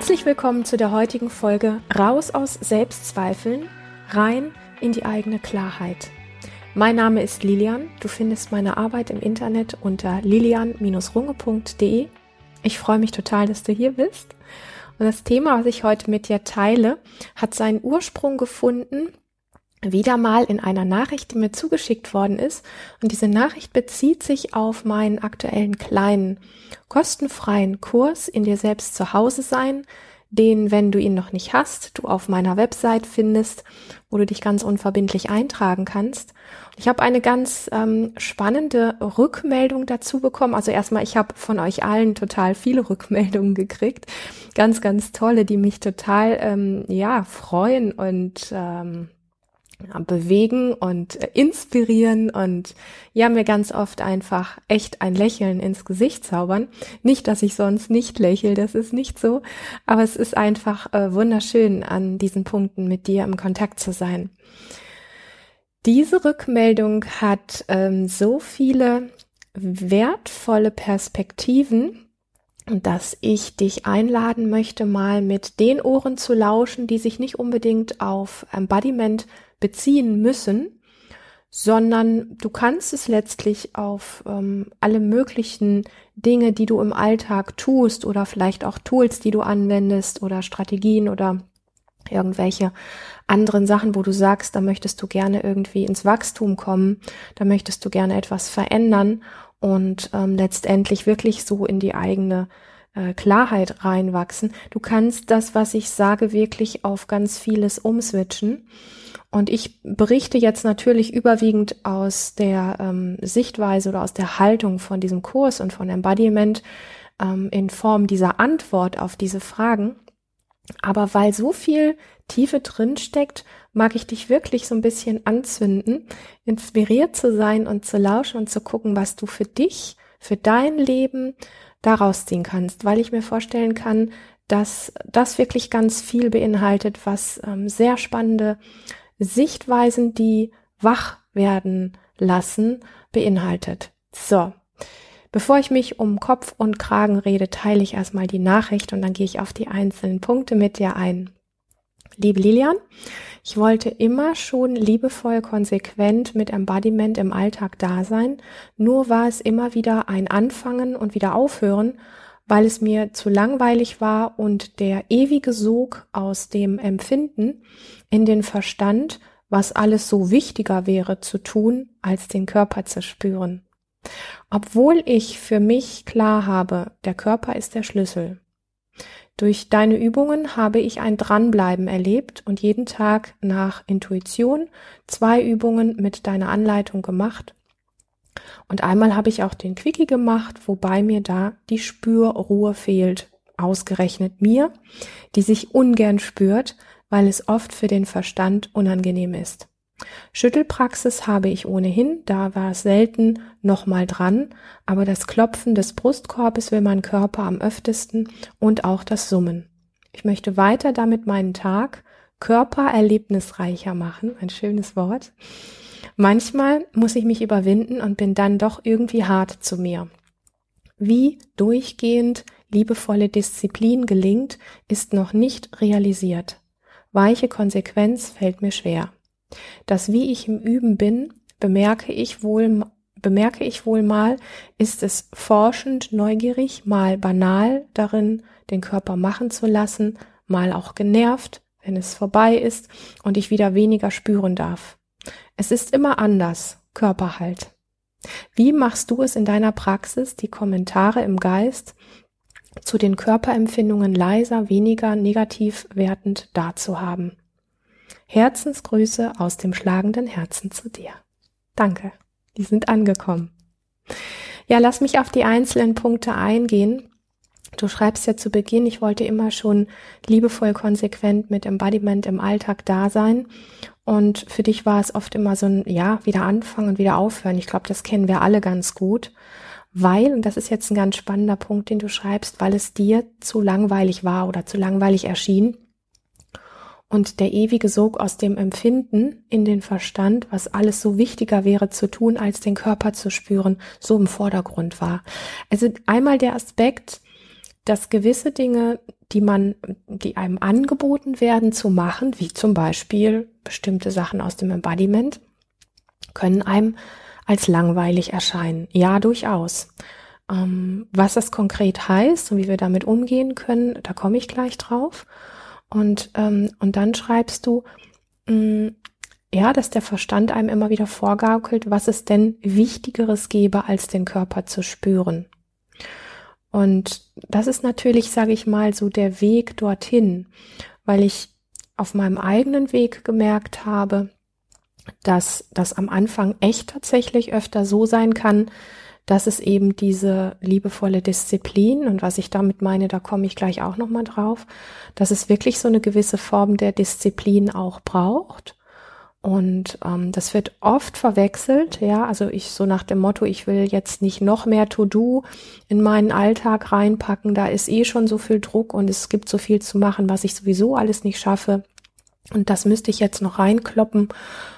Herzlich willkommen zu der heutigen Folge Raus aus Selbstzweifeln, rein in die eigene Klarheit. Mein Name ist Lilian. Du findest meine Arbeit im Internet unter lilian-runge.de. Ich freue mich total, dass du hier bist. Und das Thema, was ich heute mit dir teile, hat seinen Ursprung gefunden wieder mal in einer Nachricht, die mir zugeschickt worden ist. Und diese Nachricht bezieht sich auf meinen aktuellen kleinen kostenfreien Kurs in dir selbst zu Hause sein, den, wenn du ihn noch nicht hast, du auf meiner Website findest, wo du dich ganz unverbindlich eintragen kannst. Ich habe eine ganz ähm, spannende Rückmeldung dazu bekommen. Also erstmal, ich habe von euch allen total viele Rückmeldungen gekriegt, ganz, ganz tolle, die mich total ähm, ja freuen und ähm, bewegen und äh, inspirieren und ja, mir ganz oft einfach echt ein Lächeln ins Gesicht zaubern. Nicht, dass ich sonst nicht lächle, das ist nicht so, aber es ist einfach äh, wunderschön, an diesen Punkten mit dir im Kontakt zu sein. Diese Rückmeldung hat ähm, so viele wertvolle Perspektiven, dass ich dich einladen möchte, mal mit den Ohren zu lauschen, die sich nicht unbedingt auf Embodiment beziehen müssen, sondern du kannst es letztlich auf ähm, alle möglichen Dinge, die du im Alltag tust oder vielleicht auch Tools, die du anwendest oder Strategien oder irgendwelche anderen Sachen, wo du sagst, da möchtest du gerne irgendwie ins Wachstum kommen, da möchtest du gerne etwas verändern und ähm, letztendlich wirklich so in die eigene äh, Klarheit reinwachsen. Du kannst das, was ich sage, wirklich auf ganz vieles umswitchen. Und ich berichte jetzt natürlich überwiegend aus der ähm, Sichtweise oder aus der Haltung von diesem Kurs und von Embodiment ähm, in Form dieser Antwort auf diese Fragen. Aber weil so viel Tiefe drin steckt, mag ich dich wirklich so ein bisschen anzünden, inspiriert zu sein und zu lauschen und zu gucken, was du für dich, für dein Leben daraus ziehen kannst, weil ich mir vorstellen kann, dass das wirklich ganz viel beinhaltet, was ähm, sehr spannende Sichtweisen, die wach werden lassen, beinhaltet. So. Bevor ich mich um Kopf und Kragen rede, teile ich erstmal die Nachricht und dann gehe ich auf die einzelnen Punkte mit dir ein. Liebe Lilian, ich wollte immer schon liebevoll konsequent mit Embodiment im Alltag da sein, nur war es immer wieder ein Anfangen und wieder aufhören, weil es mir zu langweilig war und der ewige Sog aus dem Empfinden in den Verstand, was alles so wichtiger wäre zu tun, als den Körper zu spüren. Obwohl ich für mich klar habe, der Körper ist der Schlüssel. Durch deine Übungen habe ich ein Dranbleiben erlebt und jeden Tag nach Intuition zwei Übungen mit deiner Anleitung gemacht und einmal habe ich auch den Quickie gemacht, wobei mir da die Spürruhe fehlt. Ausgerechnet mir, die sich ungern spürt, weil es oft für den Verstand unangenehm ist. Schüttelpraxis habe ich ohnehin, da war es selten nochmal dran, aber das Klopfen des Brustkorbes will mein Körper am öftesten und auch das Summen. Ich möchte weiter damit meinen Tag körpererlebnisreicher machen, ein schönes Wort, Manchmal muss ich mich überwinden und bin dann doch irgendwie hart zu mir. Wie durchgehend liebevolle Disziplin gelingt, ist noch nicht realisiert. Weiche Konsequenz fällt mir schwer. Das wie ich im Üben bin, bemerke ich wohl, bemerke ich wohl mal, ist es forschend, neugierig, mal banal darin, den Körper machen zu lassen, mal auch genervt, wenn es vorbei ist und ich wieder weniger spüren darf. Es ist immer anders, Körperhalt. Wie machst du es in deiner Praxis, die Kommentare im Geist zu den Körperempfindungen leiser, weniger negativ wertend darzuhaben? Herzensgrüße aus dem schlagenden Herzen zu dir. Danke, die sind angekommen. Ja, lass mich auf die einzelnen Punkte eingehen. Du schreibst ja zu Beginn, ich wollte immer schon liebevoll konsequent mit Embodiment im Alltag da sein und für dich war es oft immer so ein, ja, wieder anfangen und wieder aufhören. Ich glaube, das kennen wir alle ganz gut. Weil, und das ist jetzt ein ganz spannender Punkt, den du schreibst, weil es dir zu langweilig war oder zu langweilig erschien. Und der ewige Sog aus dem Empfinden in den Verstand, was alles so wichtiger wäre zu tun, als den Körper zu spüren, so im Vordergrund war. Also einmal der Aspekt, dass gewisse Dinge, die man, die einem angeboten werden zu machen, wie zum Beispiel bestimmte Sachen aus dem Embodiment, können einem als langweilig erscheinen. Ja, durchaus. Ähm, was das konkret heißt und wie wir damit umgehen können, da komme ich gleich drauf. Und, ähm, und dann schreibst du, mh, mm, ja, dass der Verstand einem immer wieder vorgaukelt, was es denn Wichtigeres gäbe, als den Körper zu spüren. Und das ist natürlich, sage ich mal, so der Weg dorthin, weil ich auf meinem eigenen Weg gemerkt habe, dass das am Anfang echt tatsächlich öfter so sein kann, dass es eben diese liebevolle Disziplin und was ich damit meine, da komme ich gleich auch noch mal drauf, dass es wirklich so eine gewisse Form der Disziplin auch braucht und ähm, das wird oft verwechselt, ja, also ich so nach dem Motto, ich will jetzt nicht noch mehr To-Do in meinen Alltag reinpacken, da ist eh schon so viel Druck und es gibt so viel zu machen, was ich sowieso alles nicht schaffe. Und das müsste ich jetzt noch reinkloppen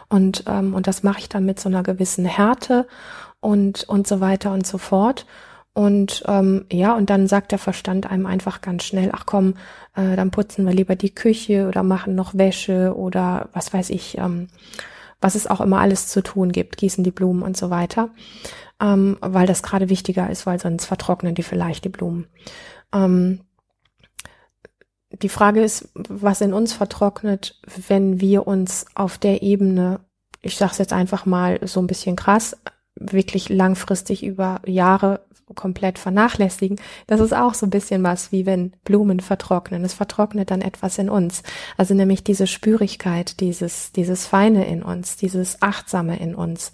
und, ähm, und das mache ich dann mit so einer gewissen Härte und, und so weiter und so fort. Und ähm, ja, und dann sagt der Verstand einem einfach ganz schnell, ach komm, äh, dann putzen wir lieber die Küche oder machen noch Wäsche oder was weiß ich, ähm, was es auch immer alles zu tun gibt, gießen die Blumen und so weiter, ähm, weil das gerade wichtiger ist, weil sonst vertrocknen die vielleicht die Blumen. Ähm, die Frage ist, was in uns vertrocknet, wenn wir uns auf der Ebene, ich sage es jetzt einfach mal so ein bisschen krass, wirklich langfristig über Jahre komplett vernachlässigen, das ist auch so ein bisschen was, wie wenn Blumen vertrocknen. Es vertrocknet dann etwas in uns. Also nämlich diese Spürigkeit, dieses, dieses Feine in uns, dieses Achtsame in uns.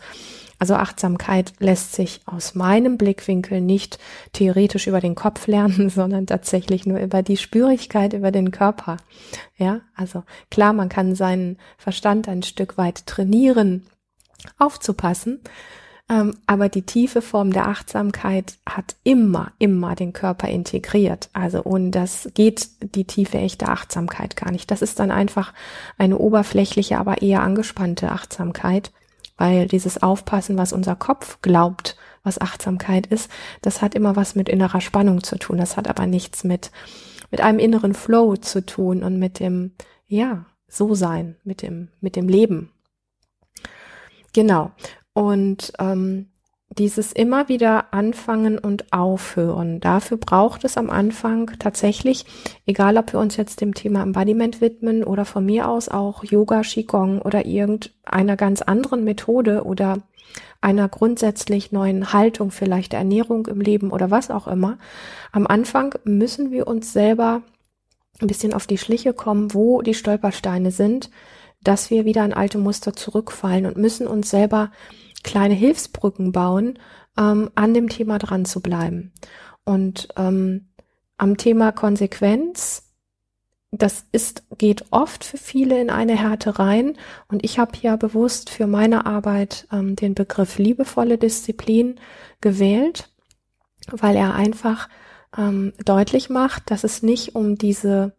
Also Achtsamkeit lässt sich aus meinem Blickwinkel nicht theoretisch über den Kopf lernen, sondern tatsächlich nur über die Spürigkeit, über den Körper. Ja, also klar, man kann seinen Verstand ein Stück weit trainieren, aufzupassen, aber die tiefe Form der Achtsamkeit hat immer, immer den Körper integriert. Also ohne das geht die tiefe, echte Achtsamkeit gar nicht. Das ist dann einfach eine oberflächliche, aber eher angespannte Achtsamkeit, weil dieses Aufpassen, was unser Kopf glaubt, was Achtsamkeit ist, das hat immer was mit innerer Spannung zu tun. Das hat aber nichts mit, mit einem inneren Flow zu tun und mit dem, ja, so sein, mit dem, mit dem Leben. Genau. Und ähm, dieses immer wieder anfangen und aufhören. Dafür braucht es am Anfang tatsächlich, egal ob wir uns jetzt dem Thema Embodiment widmen oder von mir aus auch Yoga, Qigong oder irgendeiner ganz anderen Methode oder einer grundsätzlich neuen Haltung, vielleicht Ernährung im Leben oder was auch immer. Am Anfang müssen wir uns selber ein bisschen auf die Schliche kommen, wo die Stolpersteine sind, dass wir wieder in alte Muster zurückfallen und müssen uns selber kleine Hilfsbrücken bauen, ähm, an dem Thema dran zu bleiben. Und ähm, am Thema Konsequenz, das ist, geht oft für viele in eine Härte rein. Und ich habe ja bewusst für meine Arbeit ähm, den Begriff liebevolle Disziplin gewählt, weil er einfach ähm, deutlich macht, dass es nicht um diese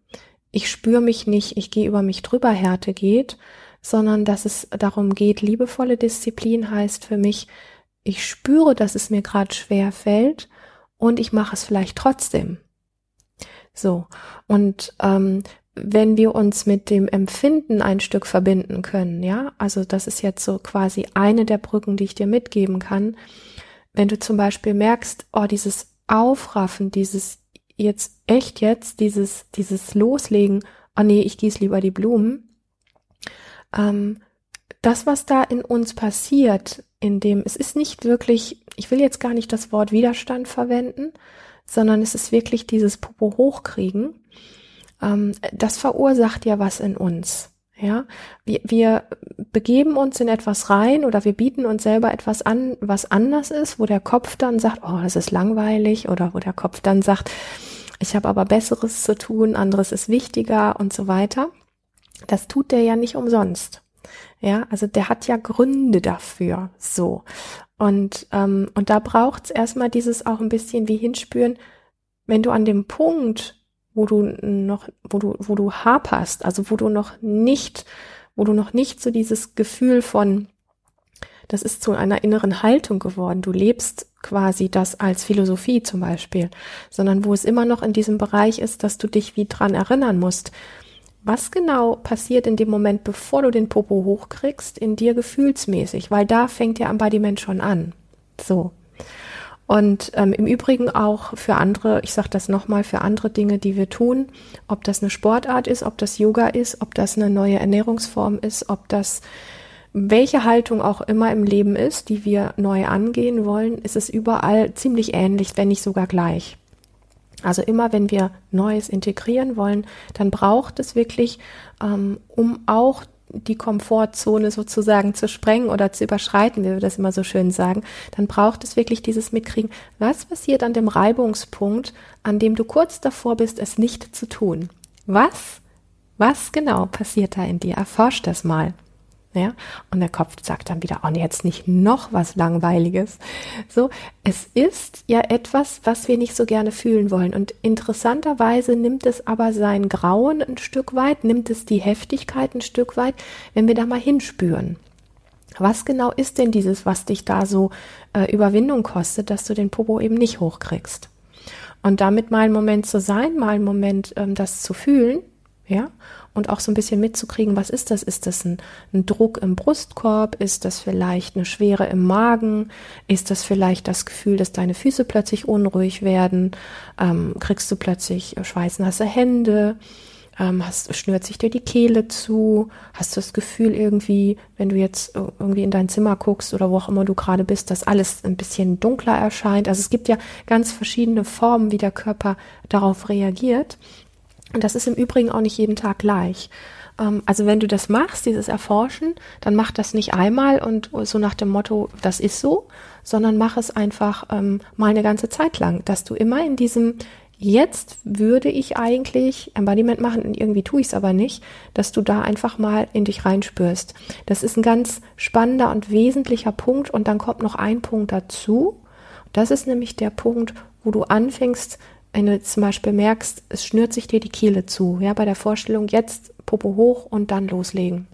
ich spüre mich nicht, ich gehe über mich drüber Härte geht, sondern dass es darum geht, liebevolle Disziplin heißt für mich, ich spüre, dass es mir gerade schwer fällt und ich mache es vielleicht trotzdem. So, und ähm, wenn wir uns mit dem Empfinden ein Stück verbinden können, ja, also das ist jetzt so quasi eine der Brücken, die ich dir mitgeben kann. Wenn du zum Beispiel merkst, oh, dieses Aufraffen, dieses jetzt echt jetzt, dieses, dieses Loslegen, oh nee, ich gieße lieber die Blumen, ähm, das, was da in uns passiert, in dem, es ist nicht wirklich, ich will jetzt gar nicht das Wort Widerstand verwenden, sondern es ist wirklich dieses Popo hochkriegen. Ähm, das verursacht ja was in uns. Ja, wir, wir begeben uns in etwas rein oder wir bieten uns selber etwas an, was anders ist, wo der Kopf dann sagt, oh, das ist langweilig oder wo der Kopf dann sagt, ich habe aber Besseres zu tun, anderes ist wichtiger und so weiter. Das tut der ja nicht umsonst. Ja, also der hat ja Gründe dafür. So. Und, ähm, und da braucht's erstmal dieses auch ein bisschen wie hinspüren, wenn du an dem Punkt, wo du noch, wo du, wo du haperst, also wo du noch nicht, wo du noch nicht so dieses Gefühl von das ist zu einer inneren Haltung geworden. Du lebst quasi das als Philosophie zum Beispiel, sondern wo es immer noch in diesem Bereich ist, dass du dich wie dran erinnern musst. Was genau passiert in dem Moment, bevor du den Popo hochkriegst, in dir gefühlsmäßig? Weil da fängt ja Embodiment schon an. So. Und ähm, im Übrigen auch für andere, ich sage das nochmal, für andere Dinge, die wir tun, ob das eine Sportart ist, ob das Yoga ist, ob das eine neue Ernährungsform ist, ob das welche Haltung auch immer im Leben ist, die wir neu angehen wollen, ist es überall ziemlich ähnlich, wenn nicht sogar gleich. Also immer wenn wir Neues integrieren wollen, dann braucht es wirklich, ähm, um auch die Komfortzone sozusagen zu sprengen oder zu überschreiten, wie wir das immer so schön sagen, dann braucht es wirklich dieses Mitkriegen. Was passiert an dem Reibungspunkt, an dem du kurz davor bist, es nicht zu tun? Was? Was genau passiert da in dir? Erforsch das mal. Ja, und der Kopf sagt dann wieder, oh, jetzt nicht noch was Langweiliges. So, es ist ja etwas, was wir nicht so gerne fühlen wollen. Und interessanterweise nimmt es aber sein Grauen ein Stück weit, nimmt es die Heftigkeit ein Stück weit, wenn wir da mal hinspüren. Was genau ist denn dieses, was dich da so äh, Überwindung kostet, dass du den Popo eben nicht hochkriegst? Und damit mal einen Moment zu sein, mal einen Moment ähm, das zu fühlen, ja, und auch so ein bisschen mitzukriegen, was ist das? Ist das ein, ein, Druck im Brustkorb? Ist das vielleicht eine Schwere im Magen? Ist das vielleicht das Gefühl, dass deine Füße plötzlich unruhig werden? Ähm, kriegst du plötzlich schweißnasse Hände? Ähm, hast, schnürt sich dir die Kehle zu? Hast du das Gefühl irgendwie, wenn du jetzt irgendwie in dein Zimmer guckst oder wo auch immer du gerade bist, dass alles ein bisschen dunkler erscheint? Also es gibt ja ganz verschiedene Formen, wie der Körper darauf reagiert. Und das ist im Übrigen auch nicht jeden Tag gleich. Ähm, also wenn du das machst, dieses Erforschen, dann mach das nicht einmal und so nach dem Motto, das ist so, sondern mach es einfach ähm, mal eine ganze Zeit lang, dass du immer in diesem Jetzt würde ich eigentlich Embodiment machen und irgendwie tue ich es aber nicht, dass du da einfach mal in dich reinspürst. Das ist ein ganz spannender und wesentlicher Punkt und dann kommt noch ein Punkt dazu. Das ist nämlich der Punkt, wo du anfängst, wenn du zum Beispiel merkst, es schnürt sich dir die Kehle zu, ja, bei der Vorstellung jetzt Popo hoch und dann loslegen.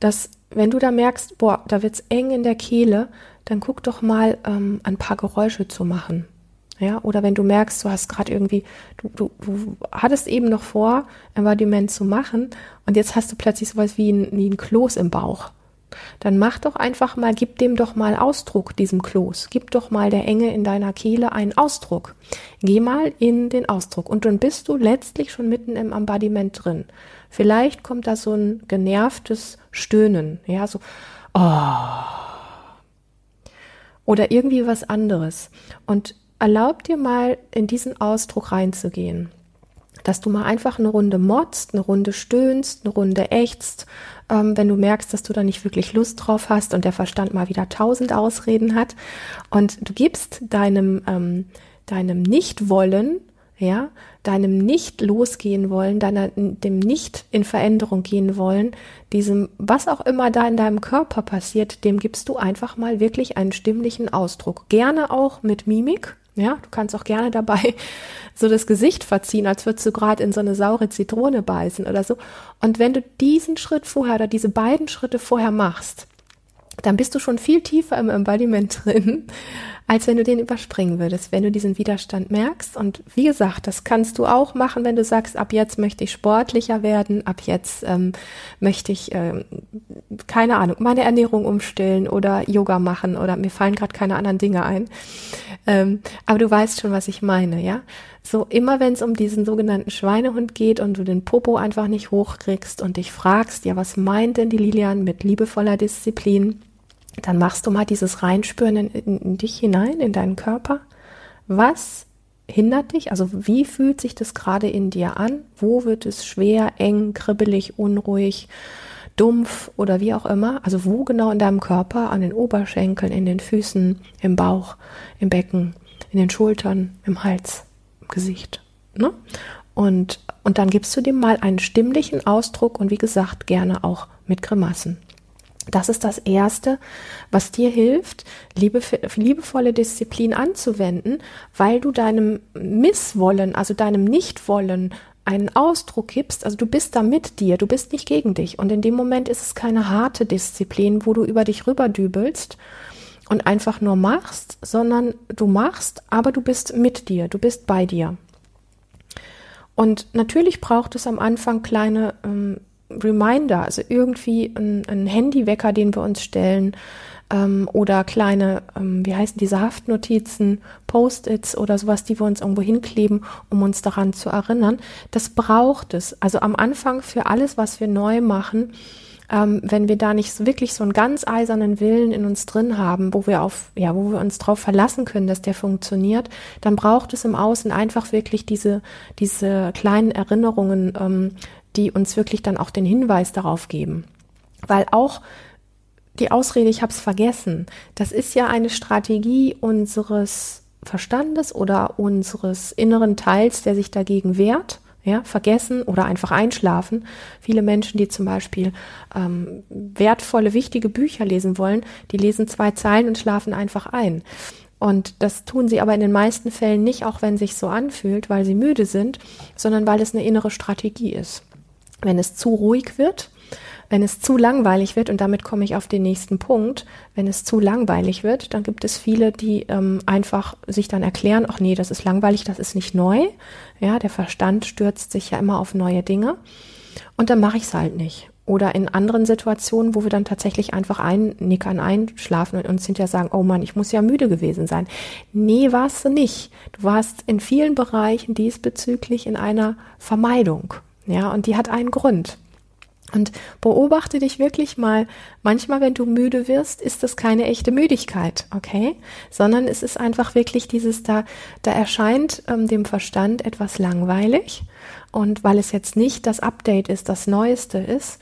Das, wenn du da merkst, boah, da wird's eng in der Kehle, dann guck doch mal ähm, ein paar Geräusche zu machen. Ja, oder wenn du merkst, du hast gerade irgendwie, du, du, du hattest eben noch vor, Embodiment zu machen und jetzt hast du plötzlich sowas wie ein, wie ein Kloß im Bauch dann mach doch einfach mal, gib dem doch mal Ausdruck, diesem Kloß. Gib doch mal der Enge in deiner Kehle einen Ausdruck. Geh mal in den Ausdruck und dann bist du letztlich schon mitten im Embodiment drin. Vielleicht kommt da so ein genervtes Stöhnen, ja, so, oh. Oder irgendwie was anderes. Und erlaub dir mal in diesen Ausdruck reinzugehen dass du mal einfach eine Runde motzt, eine Runde stöhnst, eine Runde ächzt, ähm, wenn du merkst, dass du da nicht wirklich Lust drauf hast und der Verstand mal wieder tausend Ausreden hat. Und du gibst deinem, ähm, deinem Nichtwollen, ja, deinem nicht losgehen wollen, deiner, dem nicht in Veränderung gehen wollen, diesem, was auch immer da in deinem Körper passiert, dem gibst du einfach mal wirklich einen stimmlichen Ausdruck. Gerne auch mit Mimik, ja, du kannst auch gerne dabei so das Gesicht verziehen, als würdest du gerade in so eine saure Zitrone beißen oder so. Und wenn du diesen Schritt vorher oder diese beiden Schritte vorher machst, dann bist du schon viel tiefer im Embodiment drin, als wenn du den überspringen würdest, wenn du diesen Widerstand merkst. Und wie gesagt, das kannst du auch machen, wenn du sagst, ab jetzt möchte ich sportlicher werden, ab jetzt ähm, möchte ich, ähm, keine Ahnung, meine Ernährung umstellen oder Yoga machen oder mir fallen gerade keine anderen Dinge ein. Ähm, aber du weißt schon, was ich meine, ja? So immer wenn es um diesen sogenannten Schweinehund geht und du den Popo einfach nicht hochkriegst und dich fragst, ja, was meint denn die Lilian mit liebevoller Disziplin? dann machst du mal dieses Reinspüren in, in, in dich hinein, in deinen Körper. Was hindert dich? Also wie fühlt sich das gerade in dir an? Wo wird es schwer, eng, kribbelig, unruhig, dumpf oder wie auch immer? Also wo genau in deinem Körper? An den Oberschenkeln, in den Füßen, im Bauch, im Becken, in den Schultern, im Hals, Gesicht. Ne? Und, und dann gibst du dem mal einen stimmlichen Ausdruck und wie gesagt gerne auch mit Grimassen. Das ist das Erste, was dir hilft, liebe, liebevolle Disziplin anzuwenden, weil du deinem Misswollen, also deinem Nichtwollen einen Ausdruck gibst, also du bist da mit dir, du bist nicht gegen dich. Und in dem Moment ist es keine harte Disziplin, wo du über dich rüberdübelst und einfach nur machst, sondern du machst, aber du bist mit dir, du bist bei dir. Und natürlich braucht es am Anfang kleine ähm, Reminder, also irgendwie ein, ein Handywecker, den wir uns stellen, ähm, oder kleine, ähm, wie heißen diese Haftnotizen, Post-its oder sowas, die wir uns irgendwo hinkleben, um uns daran zu erinnern. Das braucht es. Also am Anfang für alles, was wir neu machen, ähm, wenn wir da nicht wirklich so einen ganz eisernen Willen in uns drin haben, wo wir auf, ja, wo wir uns darauf verlassen können, dass der funktioniert, dann braucht es im Außen einfach wirklich diese, diese kleinen Erinnerungen, ähm, die uns wirklich dann auch den Hinweis darauf geben. Weil auch die Ausrede, ich habe es vergessen, das ist ja eine Strategie unseres Verstandes oder unseres inneren Teils, der sich dagegen wehrt. Ja, vergessen oder einfach einschlafen. Viele Menschen, die zum Beispiel ähm, wertvolle, wichtige Bücher lesen wollen, die lesen zwei Zeilen und schlafen einfach ein. Und das tun sie aber in den meisten Fällen nicht, auch wenn sich so anfühlt, weil sie müde sind, sondern weil es eine innere Strategie ist. Wenn es zu ruhig wird, wenn es zu langweilig wird, und damit komme ich auf den nächsten Punkt, wenn es zu langweilig wird, dann gibt es viele, die ähm, einfach sich dann erklären, ach nee, das ist langweilig, das ist nicht neu. Ja, der Verstand stürzt sich ja immer auf neue Dinge. Und dann mache ich es halt nicht. Oder in anderen Situationen, wo wir dann tatsächlich einfach einnickern, einschlafen und uns hinterher sagen, oh Mann, ich muss ja müde gewesen sein. Nee, warst du nicht. Du warst in vielen Bereichen diesbezüglich in einer Vermeidung. Ja, und die hat einen Grund. Und beobachte dich wirklich mal. Manchmal, wenn du müde wirst, ist das keine echte Müdigkeit, okay? Sondern es ist einfach wirklich dieses da, da erscheint ähm, dem Verstand etwas langweilig und weil es jetzt nicht das Update ist, das Neueste ist.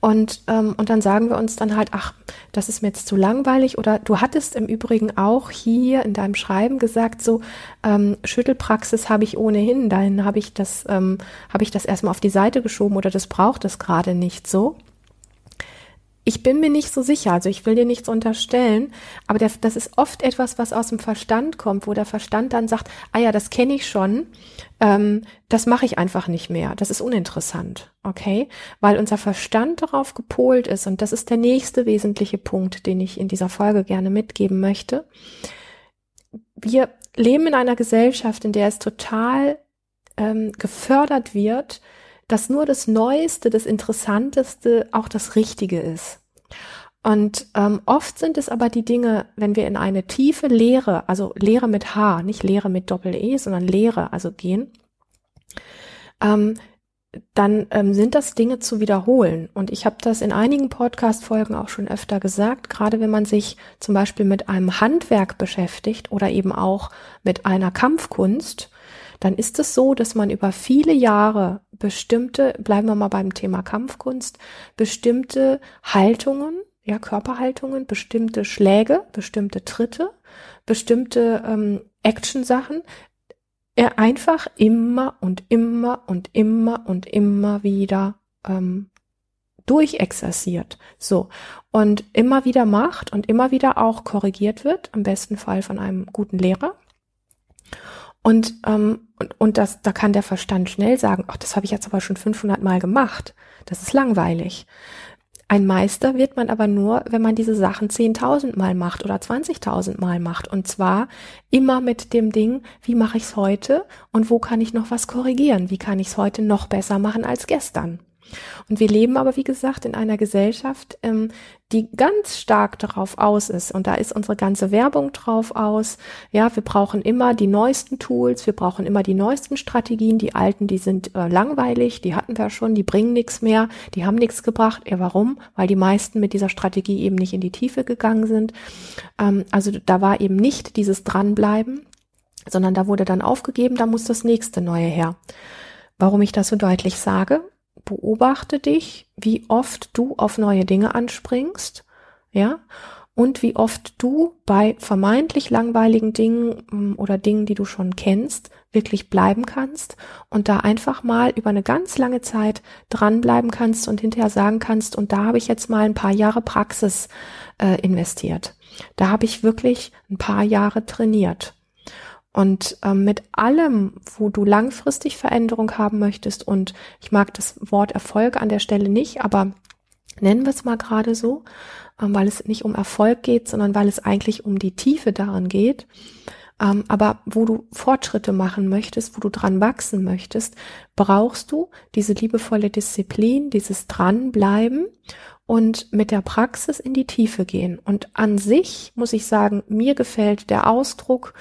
Und, ähm, und dann sagen wir uns dann halt, ach, das ist mir jetzt zu langweilig. Oder du hattest im Übrigen auch hier in deinem Schreiben gesagt, so ähm, Schüttelpraxis habe ich ohnehin, dahin habe ich das, ähm, habe ich das erstmal auf die Seite geschoben oder das braucht es gerade nicht so. Ich bin mir nicht so sicher, also ich will dir nichts unterstellen, aber der, das ist oft etwas, was aus dem Verstand kommt, wo der Verstand dann sagt, ah ja, das kenne ich schon, ähm, das mache ich einfach nicht mehr, das ist uninteressant, okay? Weil unser Verstand darauf gepolt ist und das ist der nächste wesentliche Punkt, den ich in dieser Folge gerne mitgeben möchte. Wir leben in einer Gesellschaft, in der es total ähm, gefördert wird, dass nur das Neueste, das Interessanteste auch das Richtige ist. Und ähm, oft sind es aber die Dinge, wenn wir in eine tiefe Lehre, also Lehre mit H, nicht Lehre mit Doppel-E, sondern Lehre, also gehen, ähm, dann ähm, sind das Dinge zu wiederholen. Und ich habe das in einigen Podcast-Folgen auch schon öfter gesagt, gerade wenn man sich zum Beispiel mit einem Handwerk beschäftigt oder eben auch mit einer Kampfkunst, dann ist es so, dass man über viele Jahre bestimmte, bleiben wir mal beim Thema Kampfkunst, bestimmte Haltungen, ja, Körperhaltungen, bestimmte Schläge, bestimmte Tritte, bestimmte ähm, Action-Sachen, er einfach immer und immer und immer und immer wieder ähm, durchexerziert. So. Und immer wieder macht und immer wieder auch korrigiert wird, am besten Fall von einem guten Lehrer. Und, ähm, und, und das, da kann der Verstand schnell sagen, ach, das habe ich jetzt aber schon 500 Mal gemacht. Das ist langweilig. Ein Meister wird man aber nur, wenn man diese Sachen 10.000 Mal macht oder 20.000 Mal macht. Und zwar immer mit dem Ding, wie mache ich es heute und wo kann ich noch was korrigieren? Wie kann ich es heute noch besser machen als gestern? Und wir leben aber, wie gesagt, in einer Gesellschaft, ähm, die ganz stark darauf aus ist. Und da ist unsere ganze Werbung drauf aus. Ja, wir brauchen immer die neuesten Tools, wir brauchen immer die neuesten Strategien. Die alten, die sind äh, langweilig, die hatten wir schon, die bringen nichts mehr, die haben nichts gebracht. Ja, warum? Weil die meisten mit dieser Strategie eben nicht in die Tiefe gegangen sind. Ähm, also da war eben nicht dieses Dranbleiben, sondern da wurde dann aufgegeben, da muss das nächste neue her. Warum ich das so deutlich sage? Beobachte dich, wie oft du auf neue Dinge anspringst, ja, und wie oft du bei vermeintlich langweiligen Dingen mm, oder Dingen, die du schon kennst, wirklich bleiben kannst und da einfach mal über eine ganz lange Zeit dranbleiben kannst und hinterher sagen kannst, und da habe ich jetzt mal ein paar Jahre Praxis äh, investiert. Da habe ich wirklich ein paar Jahre trainiert. Und ähm, mit allem, wo du langfristig Veränderung haben möchtest, und ich mag das Wort Erfolg an der Stelle nicht, aber nennen wir es mal gerade so, ähm, weil es nicht um Erfolg geht, sondern weil es eigentlich um die Tiefe daran geht. Ähm, aber wo du Fortschritte machen möchtest, wo du dran wachsen möchtest, brauchst du diese liebevolle Disziplin, dieses Dranbleiben und mit der Praxis in die Tiefe gehen. Und an sich muss ich sagen, mir gefällt der Ausdruck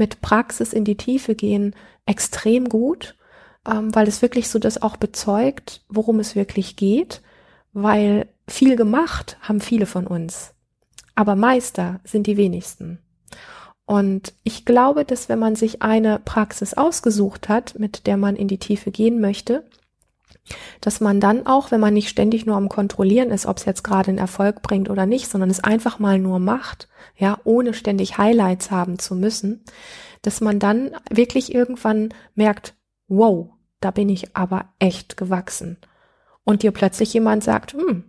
mit Praxis in die Tiefe gehen extrem gut, ähm, weil es wirklich so das auch bezeugt, worum es wirklich geht, weil viel gemacht haben viele von uns, aber Meister sind die wenigsten. Und ich glaube, dass wenn man sich eine Praxis ausgesucht hat, mit der man in die Tiefe gehen möchte, dass man dann auch, wenn man nicht ständig nur am Kontrollieren ist, ob es jetzt gerade einen Erfolg bringt oder nicht, sondern es einfach mal nur macht, ja, ohne ständig Highlights haben zu müssen, dass man dann wirklich irgendwann merkt, wow, da bin ich aber echt gewachsen. Und dir plötzlich jemand sagt, hm,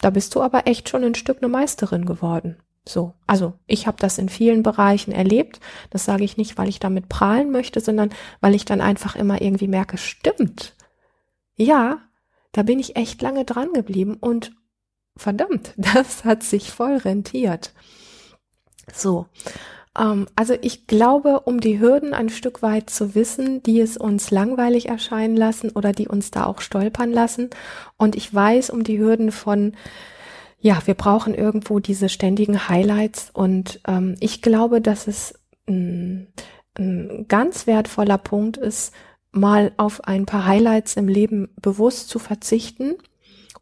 da bist du aber echt schon ein Stück eine Meisterin geworden. So, also ich habe das in vielen Bereichen erlebt. Das sage ich nicht, weil ich damit prahlen möchte, sondern weil ich dann einfach immer irgendwie merke, stimmt. Ja, da bin ich echt lange dran geblieben und verdammt, das hat sich voll rentiert. So, ähm, also ich glaube, um die Hürden ein Stück weit zu wissen, die es uns langweilig erscheinen lassen oder die uns da auch stolpern lassen. Und ich weiß um die Hürden von ja, wir brauchen irgendwo diese ständigen Highlights und ähm, ich glaube, dass es ein, ein ganz wertvoller Punkt ist, mal auf ein paar Highlights im Leben bewusst zu verzichten,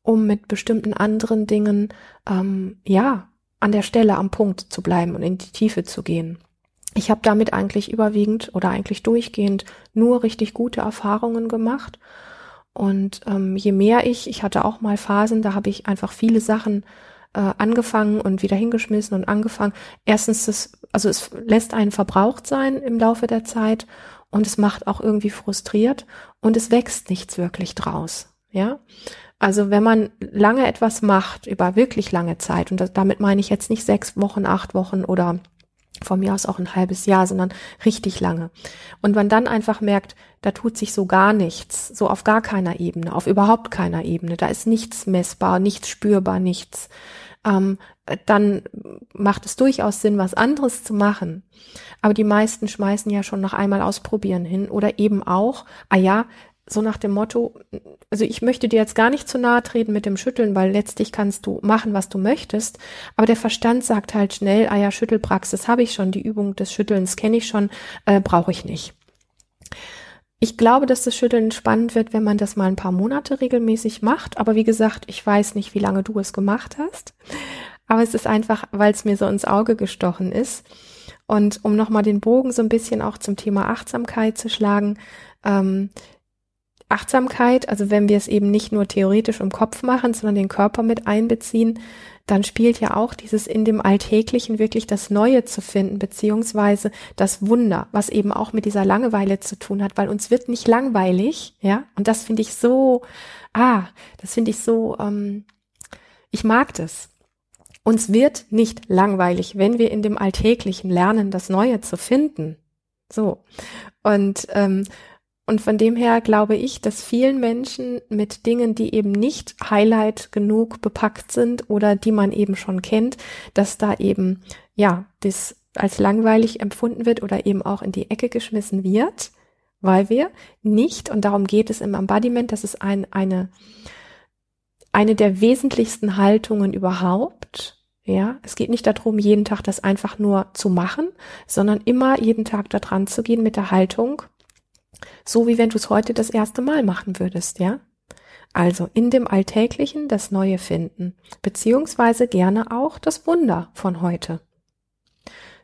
um mit bestimmten anderen Dingen ähm, ja an der Stelle am Punkt zu bleiben und in die Tiefe zu gehen. Ich habe damit eigentlich überwiegend oder eigentlich durchgehend nur richtig gute Erfahrungen gemacht und ähm, je mehr ich, ich hatte auch mal Phasen, da habe ich einfach viele Sachen äh, angefangen und wieder hingeschmissen und angefangen. Erstens, das, also es lässt einen verbraucht sein im Laufe der Zeit und es macht auch irgendwie frustriert und es wächst nichts wirklich draus. Ja, also wenn man lange etwas macht über wirklich lange Zeit und das, damit meine ich jetzt nicht sechs Wochen, acht Wochen oder von mir aus auch ein halbes Jahr, sondern richtig lange. Und man dann einfach merkt, da tut sich so gar nichts, so auf gar keiner Ebene, auf überhaupt keiner Ebene, da ist nichts messbar, nichts spürbar, nichts, ähm, dann macht es durchaus Sinn, was anderes zu machen. Aber die meisten schmeißen ja schon noch einmal ausprobieren hin oder eben auch, ah ja, so nach dem Motto, also ich möchte dir jetzt gar nicht zu nahe treten mit dem Schütteln, weil letztlich kannst du machen, was du möchtest. Aber der Verstand sagt halt schnell, ah ja, Schüttelpraxis habe ich schon, die Übung des Schüttelns kenne ich schon, äh, brauche ich nicht. Ich glaube, dass das Schütteln spannend wird, wenn man das mal ein paar Monate regelmäßig macht. Aber wie gesagt, ich weiß nicht, wie lange du es gemacht hast. Aber es ist einfach, weil es mir so ins Auge gestochen ist. Und um nochmal den Bogen so ein bisschen auch zum Thema Achtsamkeit zu schlagen, ähm, Achtsamkeit, also wenn wir es eben nicht nur theoretisch im Kopf machen, sondern den Körper mit einbeziehen, dann spielt ja auch dieses in dem Alltäglichen wirklich das Neue zu finden, beziehungsweise das Wunder, was eben auch mit dieser Langeweile zu tun hat, weil uns wird nicht langweilig, ja, und das finde ich so, ah, das finde ich so, ähm, ich mag das. Uns wird nicht langweilig, wenn wir in dem Alltäglichen lernen, das Neue zu finden. So. Und ähm, und von dem her glaube ich, dass vielen Menschen mit Dingen, die eben nicht Highlight genug bepackt sind oder die man eben schon kennt, dass da eben, ja, das als langweilig empfunden wird oder eben auch in die Ecke geschmissen wird, weil wir nicht, und darum geht es im Embodiment, das ist ein, eine, eine der wesentlichsten Haltungen überhaupt, ja, es geht nicht darum, jeden Tag das einfach nur zu machen, sondern immer jeden Tag da dran zu gehen mit der Haltung, so wie wenn du es heute das erste Mal machen würdest, ja? Also in dem Alltäglichen das Neue finden, beziehungsweise gerne auch das Wunder von heute.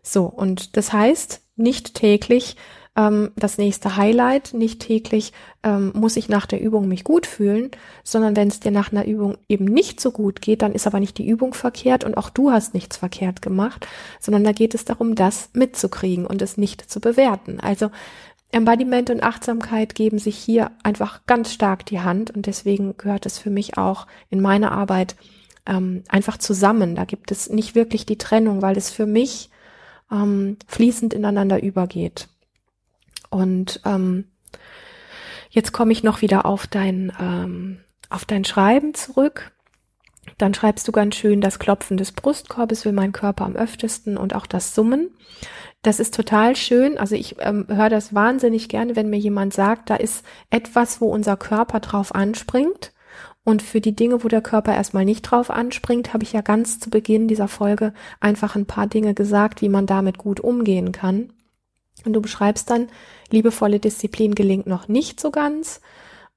So, und das heißt, nicht täglich ähm, das nächste Highlight, nicht täglich ähm, muss ich nach der Übung mich gut fühlen, sondern wenn es dir nach einer Übung eben nicht so gut geht, dann ist aber nicht die Übung verkehrt und auch du hast nichts verkehrt gemacht, sondern da geht es darum, das mitzukriegen und es nicht zu bewerten. Also Embodiment und Achtsamkeit geben sich hier einfach ganz stark die Hand und deswegen gehört es für mich auch in meiner Arbeit ähm, einfach zusammen. Da gibt es nicht wirklich die Trennung, weil es für mich ähm, fließend ineinander übergeht. Und ähm, jetzt komme ich noch wieder auf dein, ähm, auf dein Schreiben zurück. Dann schreibst du ganz schön, das Klopfen des Brustkorbes will mein Körper am öftesten und auch das Summen. Das ist total schön. Also ich ähm, höre das wahnsinnig gerne, wenn mir jemand sagt, da ist etwas, wo unser Körper drauf anspringt. Und für die Dinge, wo der Körper erstmal nicht drauf anspringt, habe ich ja ganz zu Beginn dieser Folge einfach ein paar Dinge gesagt, wie man damit gut umgehen kann. Und du beschreibst dann, liebevolle Disziplin gelingt noch nicht so ganz.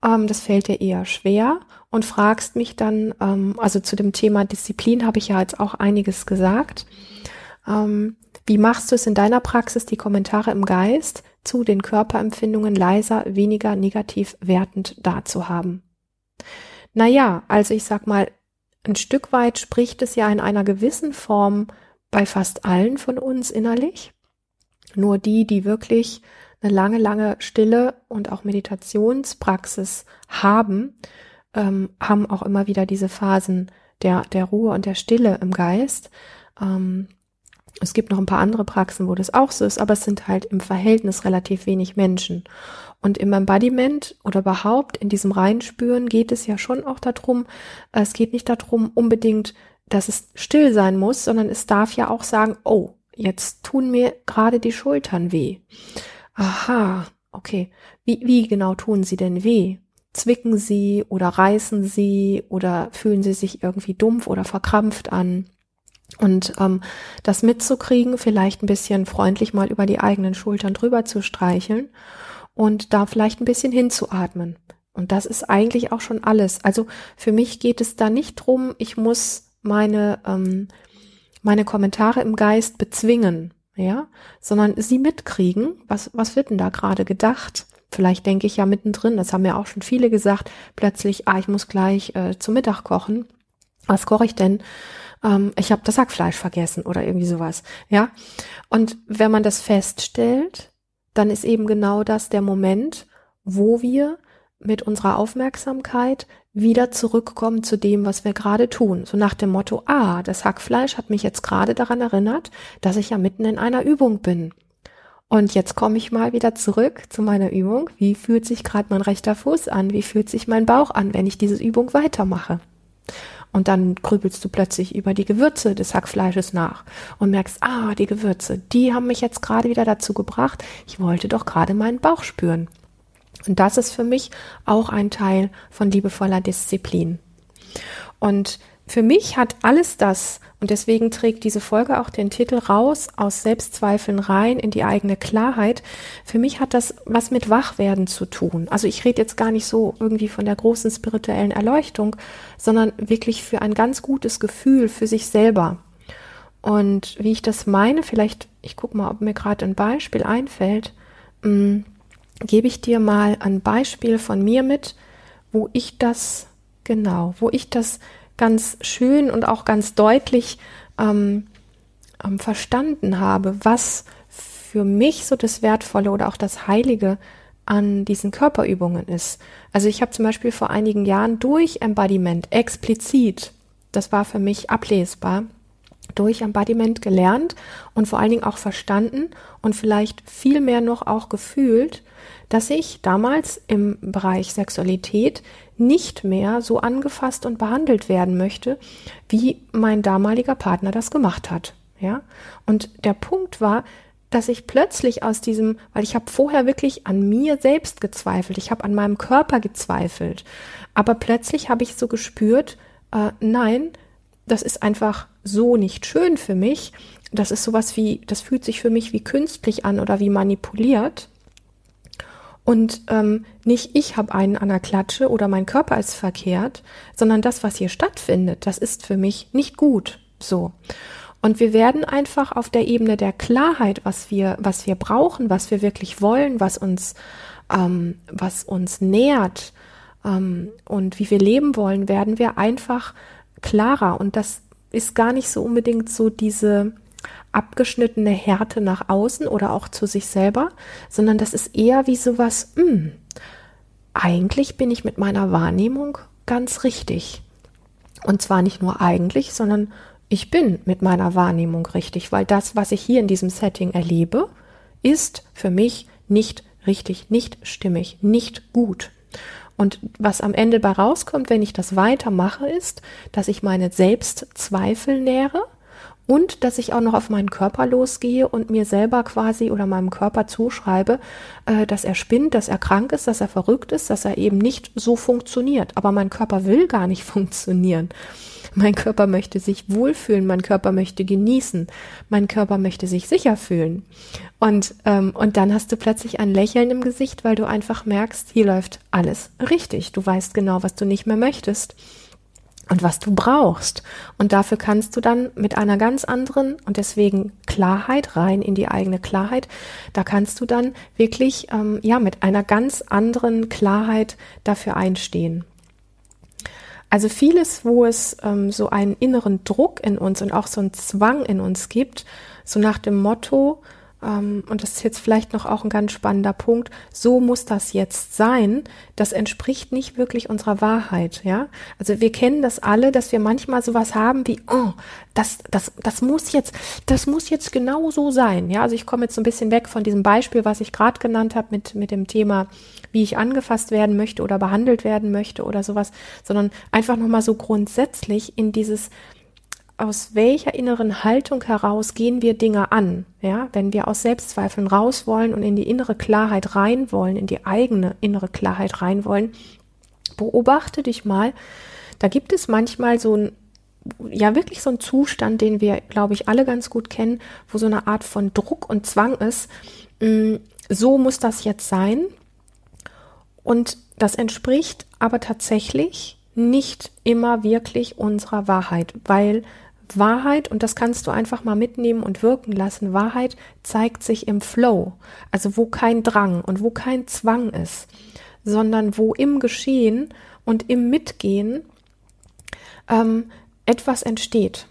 Ähm, das fällt dir eher schwer und fragst mich dann, ähm, also zu dem Thema Disziplin habe ich ja jetzt auch einiges gesagt. Ähm, wie machst du es in deiner Praxis, die Kommentare im Geist zu den Körperempfindungen leiser, weniger negativ wertend darzuhaben? Naja, also ich sag mal, ein Stück weit spricht es ja in einer gewissen Form bei fast allen von uns innerlich. Nur die, die wirklich eine lange, lange Stille und auch Meditationspraxis haben, ähm, haben auch immer wieder diese Phasen der, der Ruhe und der Stille im Geist. Ähm, es gibt noch ein paar andere Praxen, wo das auch so ist, aber es sind halt im Verhältnis relativ wenig Menschen. Und im Embodiment oder überhaupt in diesem Reinspüren geht es ja schon auch darum, es geht nicht darum unbedingt, dass es still sein muss, sondern es darf ja auch sagen, oh, jetzt tun mir gerade die Schultern weh. Aha, okay. Wie, wie genau tun sie denn weh? Zwicken sie oder reißen sie oder fühlen sie sich irgendwie dumpf oder verkrampft an? Und ähm, das mitzukriegen, vielleicht ein bisschen freundlich mal über die eigenen Schultern drüber zu streicheln und da vielleicht ein bisschen hinzuatmen. Und das ist eigentlich auch schon alles. Also für mich geht es da nicht drum, ich muss meine, ähm, meine Kommentare im Geist bezwingen, ja, sondern sie mitkriegen, was, was wird denn da gerade gedacht? Vielleicht denke ich ja mittendrin, das haben ja auch schon viele gesagt, plötzlich, ah, ich muss gleich äh, zum Mittag kochen. Was koche ich denn? ähm, ich habe das Hackfleisch vergessen oder irgendwie sowas. Ja. Und wenn man das feststellt, dann ist eben genau das der Moment, wo wir mit unserer Aufmerksamkeit wieder zurückkommen zu dem, was wir gerade tun. So nach dem Motto, ah, das Hackfleisch hat mich jetzt gerade daran erinnert, dass ich ja mitten in einer Übung bin. Und jetzt komme ich mal wieder zurück zu meiner Übung. Wie fühlt sich gerade mein rechter Fuß an? Wie fühlt sich mein Bauch an, wenn ich diese Übung weitermache? Und dann grübelst du plötzlich über die Gewürze des Hackfleisches nach und merkst, ah, die Gewürze, die haben mich jetzt gerade wieder dazu gebracht, ich wollte doch gerade meinen Bauch spüren. Und das ist für mich auch ein Teil von liebevoller Disziplin. Und für mich hat alles das, und deswegen trägt diese Folge auch den Titel raus aus Selbstzweifeln rein in die eigene Klarheit. Für mich hat das was mit Wachwerden zu tun. Also ich rede jetzt gar nicht so irgendwie von der großen spirituellen Erleuchtung, sondern wirklich für ein ganz gutes Gefühl für sich selber. Und wie ich das meine, vielleicht, ich gucke mal, ob mir gerade ein Beispiel einfällt, mh, mm, gebe ich dir mal ein Beispiel von mir mit, wo ich das, genau, wo ich das ganz schön und auch ganz deutlich ähm, ähm, verstanden habe, was für mich so das Wertvolle oder auch das Heilige an diesen Körperübungen ist. Also ich habe zum Beispiel vor einigen Jahren durch Embodiment explizit, das war für mich ablesbar, durch Embodiment gelernt und vor allen Dingen auch verstanden und vielleicht viel mehr noch auch gefühlt, dass ich damals im Bereich Sexualität nicht mehr so angefasst und behandelt werden möchte, wie mein damaliger Partner das gemacht hat. Ja? Und der Punkt war, dass ich plötzlich aus diesem, weil ich habe vorher wirklich an mir selbst gezweifelt, ich habe an meinem Körper gezweifelt, aber plötzlich habe ich so gespürt, äh, nein, das ist einfach so nicht schön für mich. Das ist sowas wie, das fühlt sich für mich wie künstlich an oder wie manipuliert. Und ähm, nicht ich habe einen an der Klatsche oder mein Körper ist verkehrt, sondern das, was hier stattfindet, das ist für mich nicht gut. So. Und wir werden einfach auf der Ebene der Klarheit, was wir, was wir brauchen, was wir wirklich wollen, was uns, ähm, was uns nährt ähm, und wie wir leben wollen, werden wir einfach klarer. Und das ist gar nicht so unbedingt so diese abgeschnittene Härte nach außen oder auch zu sich selber, sondern das ist eher wie sowas, hm, eigentlich bin ich mit meiner Wahrnehmung ganz richtig. Und zwar nicht nur eigentlich, sondern ich bin mit meiner Wahrnehmung richtig, weil das, was ich hier in diesem Setting erlebe, ist für mich nicht richtig, nicht stimmig, nicht gut. Und was am Ende bei rauskommt, wenn ich das weitermache, ist, dass ich meine Selbstzweifel nähere und dass ich auch noch auf meinen Körper losgehe und mir selber quasi oder meinem Körper zuschreibe, äh, dass er spinnt, dass er krank ist, dass er verrückt ist, dass er eben nicht so funktioniert. Aber mein Körper will gar nicht funktionieren. Mein Körper möchte sich wohlfühlen, mein Körper möchte genießen, mein Körper möchte sich sicher fühlen. Und, ähm, und dann hast du plötzlich ein Lächeln im Gesicht, weil du einfach merkst, hier läuft alles richtig. Du weißt genau, was du nicht mehr möchtest und was du brauchst. Und dafür kannst du dann mit einer ganz anderen und deswegen Klarheit rein in die eigene Klarheit, da kannst du dann wirklich ähm, ja mit einer ganz anderen Klarheit dafür einstehen. Also vieles, wo es ähm, so einen inneren Druck in uns und auch so einen Zwang in uns gibt, so nach dem Motto, und das ist jetzt vielleicht noch auch ein ganz spannender Punkt, so muss das jetzt sein, das entspricht nicht wirklich unserer Wahrheit, ja. Also wir kennen das alle, dass wir manchmal sowas haben wie, oh, das, das, das muss jetzt, das muss jetzt genau so sein, ja. Also ich komme jetzt so ein bisschen weg von diesem Beispiel, was ich gerade genannt habe mit, mit dem Thema, wie ich angefasst werden möchte oder behandelt werden möchte oder sowas, sondern einfach nochmal so grundsätzlich in dieses, aus welcher inneren Haltung heraus gehen wir Dinge an? Ja, wenn wir aus Selbstzweifeln raus wollen und in die innere Klarheit rein wollen, in die eigene innere Klarheit rein wollen, beobachte dich mal. Da gibt es manchmal so ein, ja, wirklich so ein Zustand, den wir, glaube ich, alle ganz gut kennen, wo so eine Art von Druck und Zwang ist. Mm, so muss das jetzt sein. Und das entspricht aber tatsächlich nicht immer wirklich unserer Wahrheit, weil Wahrheit, und das kannst du einfach mal mitnehmen und wirken lassen, Wahrheit zeigt sich im Flow, also wo kein Drang und wo kein Zwang ist, sondern wo im Geschehen und im Mitgehen ähm, etwas entsteht.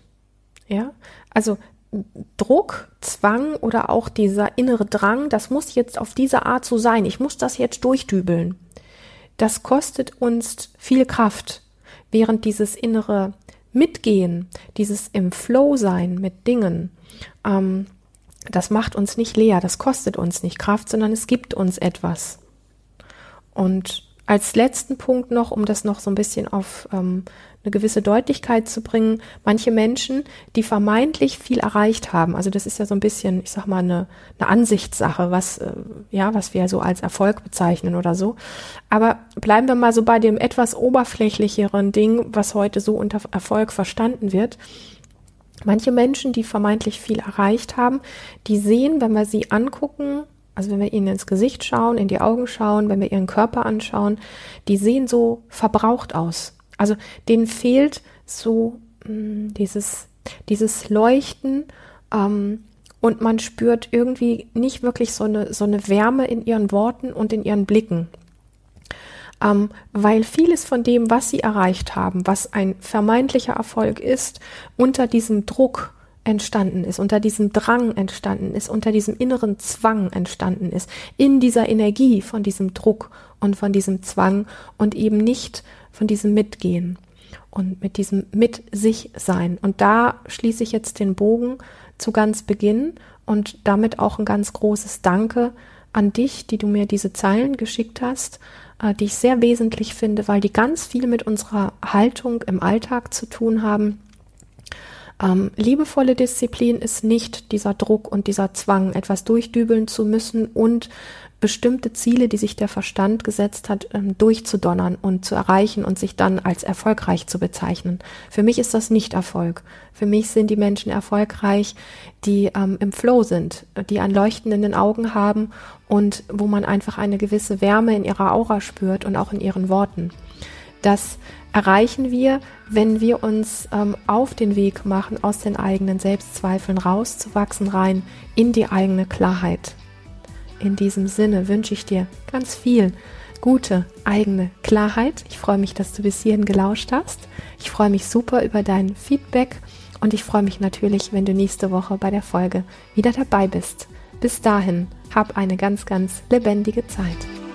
Ja, also Druck, Zwang oder auch dieser innere Drang, das muss jetzt auf diese Art so sein, ich muss das jetzt durchdübeln. Das kostet uns viel Kraft, während dieses innere Mitgehen, dieses im Flow sein mit Dingen, ähm, das macht uns nicht leer, das kostet uns nicht Kraft, sondern es gibt uns etwas. Und als letzten Punkt noch, um das noch so ein bisschen auf ähm, eine gewisse Deutlichkeit zu bringen, manche Menschen, die vermeintlich viel erreicht haben, also das ist ja so ein bisschen, ich sag mal, eine, eine Ansichtssache, was, äh, ja, was wir so als Erfolg bezeichnen oder so. Aber bleiben wir mal so bei dem etwas oberflächlicheren Ding, was heute so unter Erfolg verstanden wird. Manche Menschen, die vermeintlich viel erreicht haben, die sehen, wenn wir sie angucken, also wenn wir ihnen ins Gesicht schauen, in die Augen schauen, wenn wir ihren Körper anschauen, die sehen so verbraucht aus. Also denen fehlt so mh, hm, dieses, dieses Leuchten ähm, und man spürt irgendwie nicht wirklich so eine, so eine Wärme in ihren Worten und in ihren Blicken. Ähm, weil vieles von dem, was sie erreicht haben, was ein vermeintlicher Erfolg ist, unter diesem Druck entstanden ist, unter diesem Drang entstanden ist, unter diesem inneren Zwang entstanden ist, in dieser Energie von diesem Druck und von diesem Zwang und eben nicht von diesem Mitgehen und mit diesem Mit sich sein. Und da schließe ich jetzt den Bogen zu ganz Beginn und damit auch ein ganz großes Danke an dich, die du mir diese Zeilen geschickt hast, äh, die ich sehr wesentlich finde, weil die ganz viel mit unserer Haltung im Alltag zu tun haben. Ähm, liebevolle Disziplin ist nicht dieser Druck und dieser Zwang, etwas durchdübeln zu müssen und bestimmte Ziele, die sich der Verstand gesetzt hat, ähm, durchzudonnern und zu erreichen und sich dann als erfolgreich zu bezeichnen. Für mich ist das nicht Erfolg. Für mich sind die Menschen erfolgreich, die ähm, im Flow sind, die ein Leuchten in den Augen haben und wo man einfach eine gewisse Wärme in ihrer Aura spürt und auch in ihren Worten. Das erreichen wir, wenn wir uns ähm, auf den Weg machen, aus den eigenen Selbstzweifeln rauszuwachsen, rein in die eigene Klarheit. In diesem Sinne wünsche ich dir ganz viel gute eigene Klarheit. Ich freue mich, dass du bis hierhin gelauscht hast. Ich freue mich super über dein Feedback und ich freue mich natürlich, wenn du nächste Woche bei der Folge wieder dabei bist. Bis dahin, hab eine ganz, ganz lebendige Zeit.